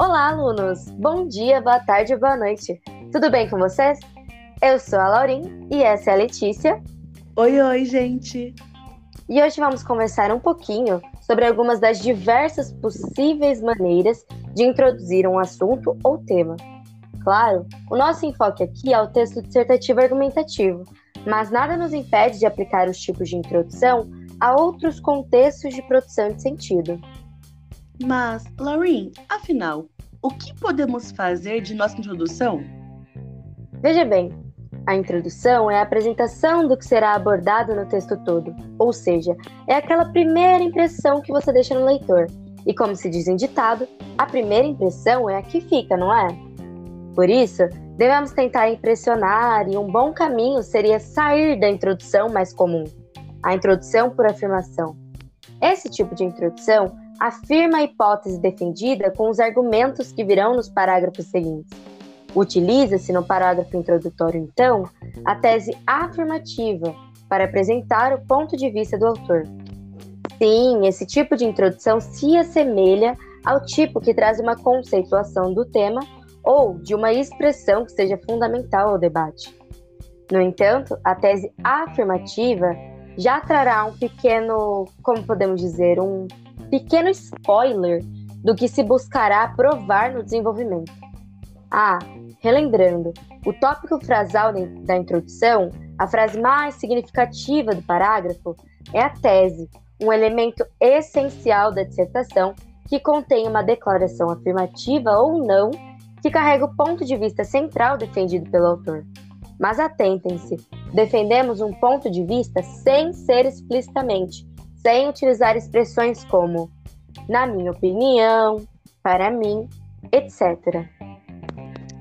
Olá, alunos! Bom dia, boa tarde, boa noite. Tudo bem com vocês? Eu sou a Laurin e essa é a Letícia. Oi, oi, gente! E hoje vamos conversar um pouquinho sobre algumas das diversas possíveis maneiras de introduzir um assunto ou tema. Claro, o nosso enfoque aqui é o texto dissertativo argumentativo, mas nada nos impede de aplicar os tipos de introdução a outros contextos de produção de sentido. Mas, Lauren, afinal, o que podemos fazer de nossa introdução? Veja bem, a introdução é a apresentação do que será abordado no texto todo, ou seja, é aquela primeira impressão que você deixa no leitor. E como se diz em ditado, a primeira impressão é a que fica, não é? Por isso, devemos tentar impressionar e um bom caminho seria sair da introdução mais comum, a introdução por afirmação. Esse tipo de introdução afirma a hipótese defendida com os argumentos que virão nos parágrafos seguintes. Utiliza-se no parágrafo introdutório, então, a tese afirmativa para apresentar o ponto de vista do autor. Sim, esse tipo de introdução se assemelha ao tipo que traz uma conceituação do tema ou de uma expressão que seja fundamental ao debate. No entanto, a tese afirmativa já trará um pequeno, como podemos dizer, um pequeno spoiler do que se buscará provar no desenvolvimento. Ah, relembrando, o tópico frasal da introdução, a frase mais significativa do parágrafo, é a tese, um elemento essencial da dissertação que contém uma declaração afirmativa ou não que carrega o ponto de vista central defendido pelo autor. Mas atentem-se, defendemos um ponto de vista sem ser explicitamente, sem utilizar expressões como na minha opinião, para mim, etc.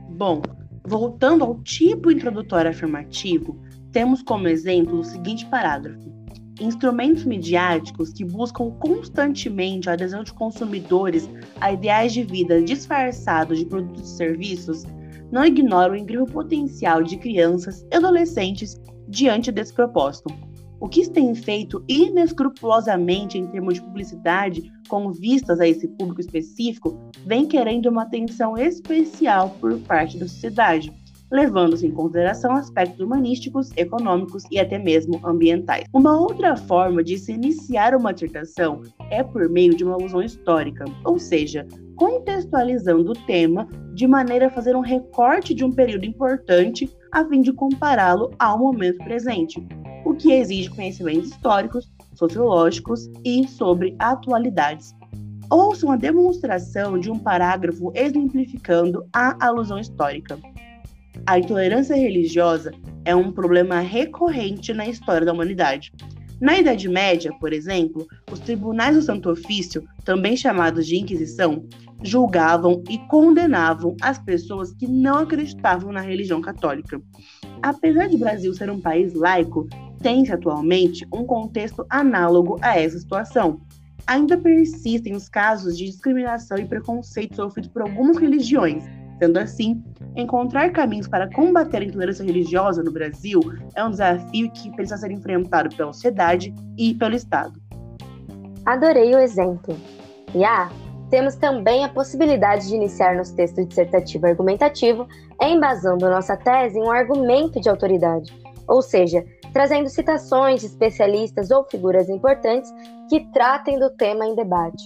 Bom, voltando ao tipo introdutório afirmativo, temos como exemplo o seguinte parágrafo: instrumentos midiáticos que buscam constantemente a adesão de consumidores a ideais de vida disfarçados de produtos e serviços não ignoram o incrível potencial de crianças e adolescentes diante desse propósito. O que tem feito inescrupulosamente em termos de publicidade com vistas a esse público específico vem querendo uma atenção especial por parte da sociedade, levando-se em consideração aspectos humanísticos, econômicos e até mesmo ambientais. Uma outra forma de se iniciar uma dissertação é por meio de uma alusão histórica, ou seja, contextualizando o tema de maneira a fazer um recorte de um período importante a fim de compará-lo ao momento presente, o que exige conhecimentos históricos, sociológicos e sobre atualidades. Ouça uma demonstração de um parágrafo exemplificando a alusão histórica. A intolerância religiosa é um problema recorrente na história da humanidade. Na Idade Média, por exemplo, os tribunais do Santo Ofício, também chamados de Inquisição, julgavam e condenavam as pessoas que não acreditavam na religião católica. Apesar de Brasil ser um país laico, tem-se atualmente um contexto análogo a essa situação. Ainda persistem os casos de discriminação e preconceito sofridos por algumas religiões. Sendo assim, encontrar caminhos para combater a intolerância religiosa no Brasil é um desafio que precisa ser enfrentado pela sociedade e pelo Estado. Adorei o exemplo. E ah, temos também a possibilidade de iniciar nosso texto dissertativo argumentativo embasando nossa tese em um argumento de autoridade, ou seja, trazendo citações de especialistas ou figuras importantes que tratem do tema em debate.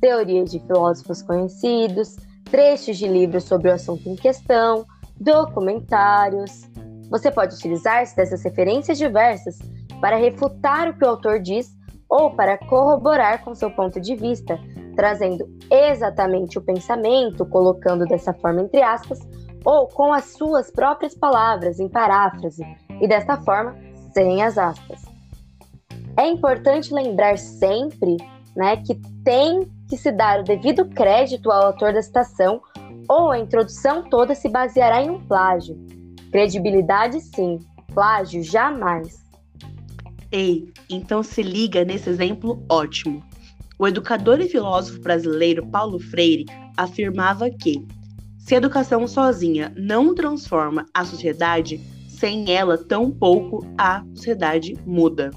Teorias de filósofos conhecidos, trechos de livros sobre o assunto em questão, documentários. Você pode utilizar-se dessas referências diversas para refutar o que o autor diz ou para corroborar com seu ponto de vista, trazendo exatamente o pensamento, colocando dessa forma entre aspas, ou com as suas próprias palavras em paráfrase, e desta forma, sem as aspas. É importante lembrar sempre né, que tem que se dar o devido crédito ao autor da citação, ou a introdução toda se baseará em um plágio. Credibilidade, sim, plágio, jamais. Ei, então se liga nesse exemplo ótimo. O educador e filósofo brasileiro Paulo Freire afirmava que se a educação sozinha não transforma a sociedade, sem ela tampouco a sociedade muda.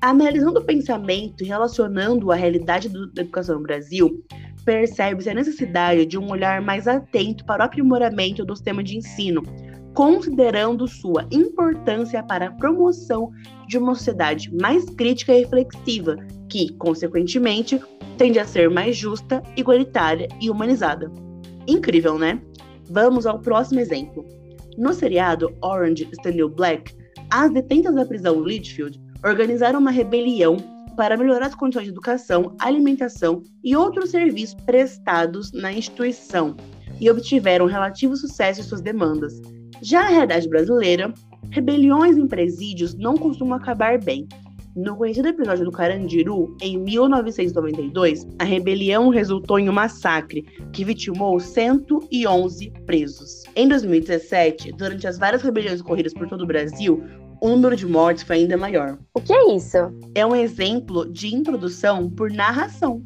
Analisando o pensamento e relacionando a realidade do, da educação no Brasil, percebe-se a necessidade de um olhar mais atento para o aprimoramento do sistema de ensino, considerando sua importância para a promoção de uma sociedade mais crítica e reflexiva, que, consequentemente, tende a ser mais justa, igualitária e humanizada. Incrível, né? Vamos ao próximo exemplo. No seriado Orange is the New Black, as detentas da prisão Litchfield organizaram uma rebelião para melhorar as condições de educação, alimentação e outros serviços prestados na instituição e obtiveram relativo sucesso em suas demandas. Já na realidade brasileira, rebeliões em presídios não costumam acabar bem. No conhecido episódio do Carandiru, em 1992, a rebelião resultou em um massacre que vitimou 111 presos. Em 2017, durante as várias rebeliões ocorridas por todo o Brasil, o número de mortes foi ainda maior. O que é isso? É um exemplo de introdução por narração.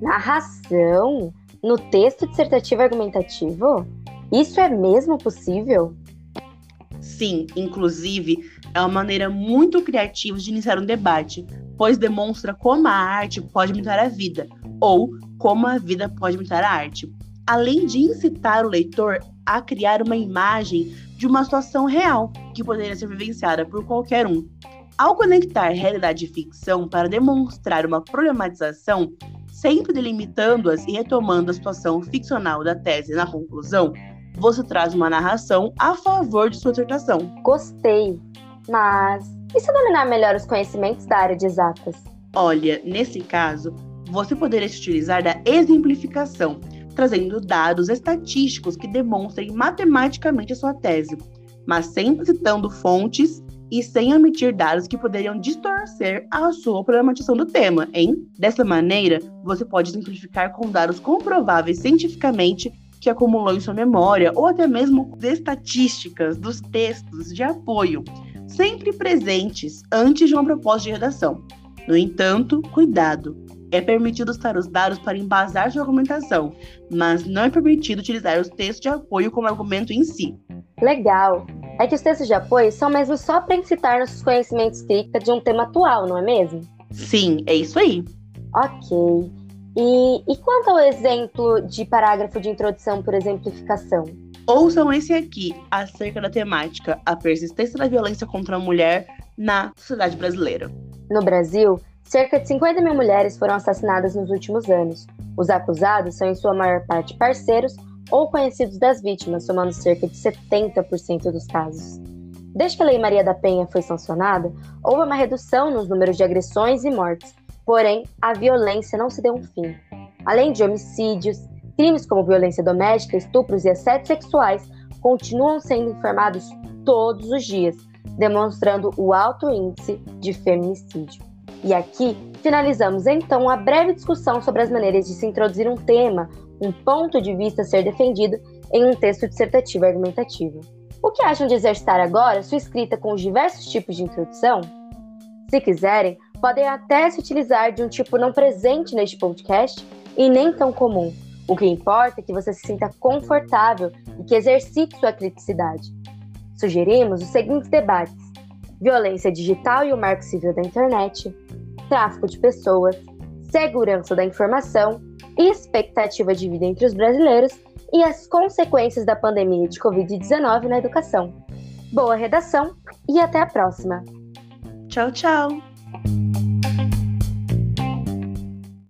Narração? No texto dissertativo argumentativo? Isso é mesmo possível? Sim, inclusive, é uma maneira muito criativa de iniciar um debate, pois demonstra como a arte pode imitar a vida, ou como a vida pode imitar a arte, além de incitar o leitor a criar uma imagem de uma situação real que poderia ser vivenciada por qualquer um. Ao conectar realidade e ficção para demonstrar uma problematização, sempre delimitando-as e retomando a situação ficcional da tese na conclusão, você traz uma narração a favor de sua dissertação. Gostei, mas e se dominar melhor os conhecimentos da área de exatas? Olha, nesse caso, você poderia se utilizar da exemplificação, trazendo dados estatísticos que demonstrem matematicamente a sua tese, mas sempre citando fontes e sem omitir dados que poderiam distorcer a sua problematização do tema, hein? Dessa maneira, você pode simplificar com dados comprováveis cientificamente que acumulou em sua memória, ou até mesmo estatísticas dos textos de apoio, sempre presentes antes de uma proposta de redação. No entanto, cuidado! É permitido usar os dados para embasar sua argumentação, mas não é permitido utilizar os textos de apoio como argumento em si. Legal! É que os textos de apoio são mesmo só para incitar nossos conhecimentos críticos de um tema atual, não é mesmo? Sim, é isso aí. Ok. E, e quanto ao exemplo de parágrafo de introdução por exemplificação? Ouçam esse aqui acerca da temática A persistência da violência contra a mulher na sociedade brasileira. No Brasil, Cerca de 50 mil mulheres foram assassinadas nos últimos anos. Os acusados são, em sua maior parte, parceiros ou conhecidos das vítimas, somando cerca de 70% dos casos. Desde que a Lei Maria da Penha foi sancionada, houve uma redução nos números de agressões e mortes, porém, a violência não se deu um fim. Além de homicídios, crimes como violência doméstica, estupros e assédios sexuais continuam sendo informados todos os dias, demonstrando o alto índice de feminicídio. E aqui finalizamos então a breve discussão sobre as maneiras de se introduzir um tema, um ponto de vista a ser defendido em um texto dissertativo argumentativo. O que acham de exercitar agora sua escrita com os diversos tipos de introdução? Se quiserem, podem até se utilizar de um tipo não presente neste podcast e nem tão comum. O que importa é que você se sinta confortável e que exercite sua criticidade. Sugerimos os seguintes debates: violência digital e o marco civil da internet, tráfico de pessoas, segurança da informação, expectativa de vida entre os brasileiros e as consequências da pandemia de Covid-19 na educação. Boa redação e até a próxima! Tchau, tchau!